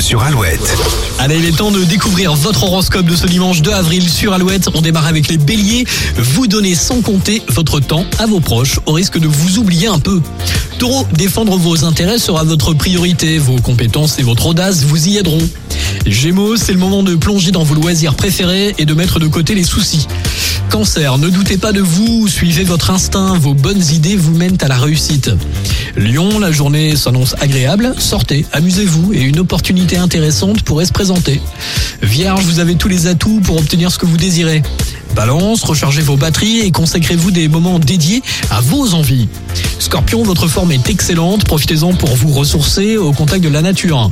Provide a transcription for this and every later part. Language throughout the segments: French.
Sur Alouette. Allez, il est temps de découvrir votre horoscope de ce dimanche 2 avril sur Alouette. On démarre avec les béliers. Vous donnez sans compter votre temps à vos proches au risque de vous oublier un peu. Taureau, défendre vos intérêts sera votre priorité. Vos compétences et votre audace vous y aideront. Gémeaux, c'est le moment de plonger dans vos loisirs préférés et de mettre de côté les soucis. Cancer, ne doutez pas de vous, suivez votre instinct, vos bonnes idées vous mènent à la réussite. Lion, la journée s'annonce agréable, sortez, amusez-vous et une opportunité intéressante pourrait se présenter. Vierge, vous avez tous les atouts pour obtenir ce que vous désirez. Balance, rechargez vos batteries et consacrez-vous des moments dédiés à vos envies. Scorpion, votre forme est excellente, profitez-en pour vous ressourcer au contact de la nature.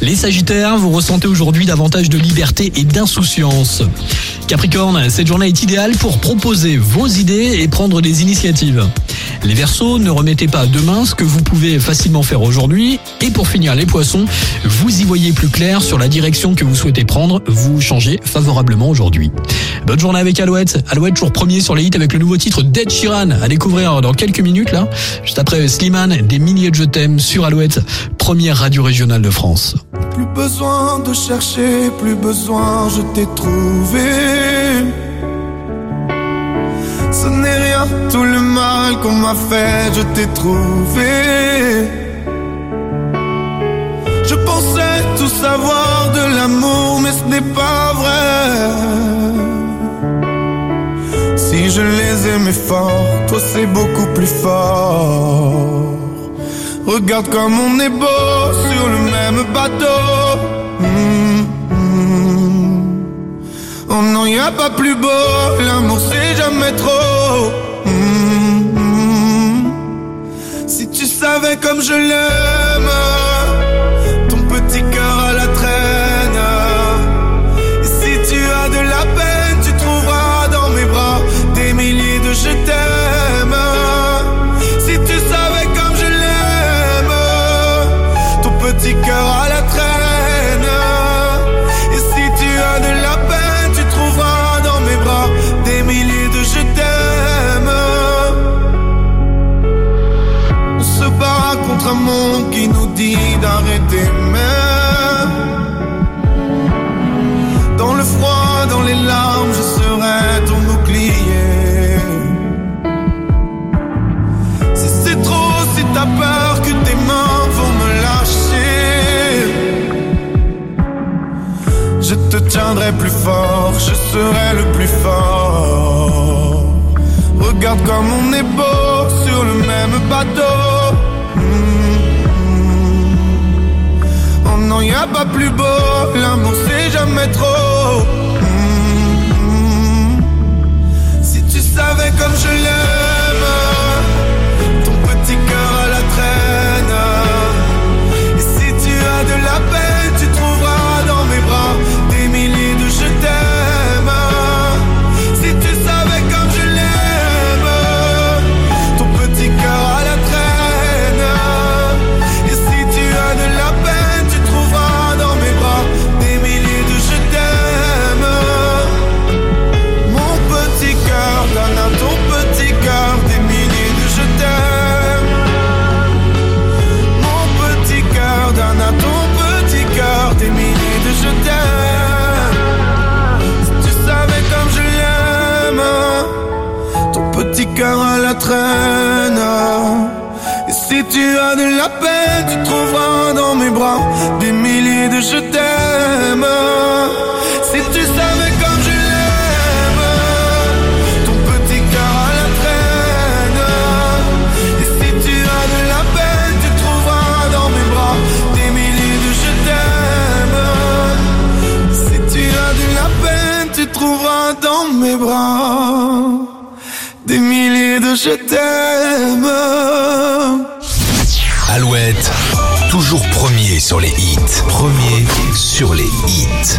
Les Sagittaires, vous ressentez aujourd'hui davantage de liberté et d'insouciance. Capricorne, cette journée est idéale pour proposer vos idées et prendre des initiatives. Les Verseaux, ne remettez pas demain ce que vous pouvez facilement faire aujourd'hui. Et pour finir, les Poissons, vous y voyez plus clair sur la direction que vous souhaitez prendre, vous changez favorablement aujourd'hui. Bonne journée avec Alouette. Alouette toujours premier sur les hits avec le nouveau titre Dead Sheeran à découvrir dans quelques minutes là. Juste après Slimane, des milliers de je t'aime sur Alouette, première radio régionale de France. Plus besoin de chercher, plus besoin, je t'ai trouvé. Ce n'est rien, tout le mal qu'on m'a fait, je t'ai trouvé. Je pensais tout savoir de l'amour, mais ce n'est pas vrai. Je les aimais fort, toi c'est beaucoup plus fort. Regarde comme on est beau sur le même bateau. Mm, mm. Oh non, y a pas plus beau, l'amour c'est jamais trop. Mm, mm. Si tu savais comme je l'aime, tiendrai plus fort, je serai le plus fort. Regarde comme on est beau sur le même bateau. Mm. Oh non, y a pas plus beau, l'amour c'est jamais trop. Et si tu as de la peine, tu trouveras dans mes bras des milliers de je t'aime. Je t'aime. Alouette, toujours premier sur les hits. Premier sur les hits.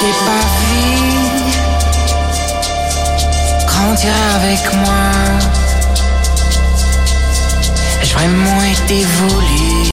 t'ai pas vu grandir avec moi. Ai-je vraiment été voulu?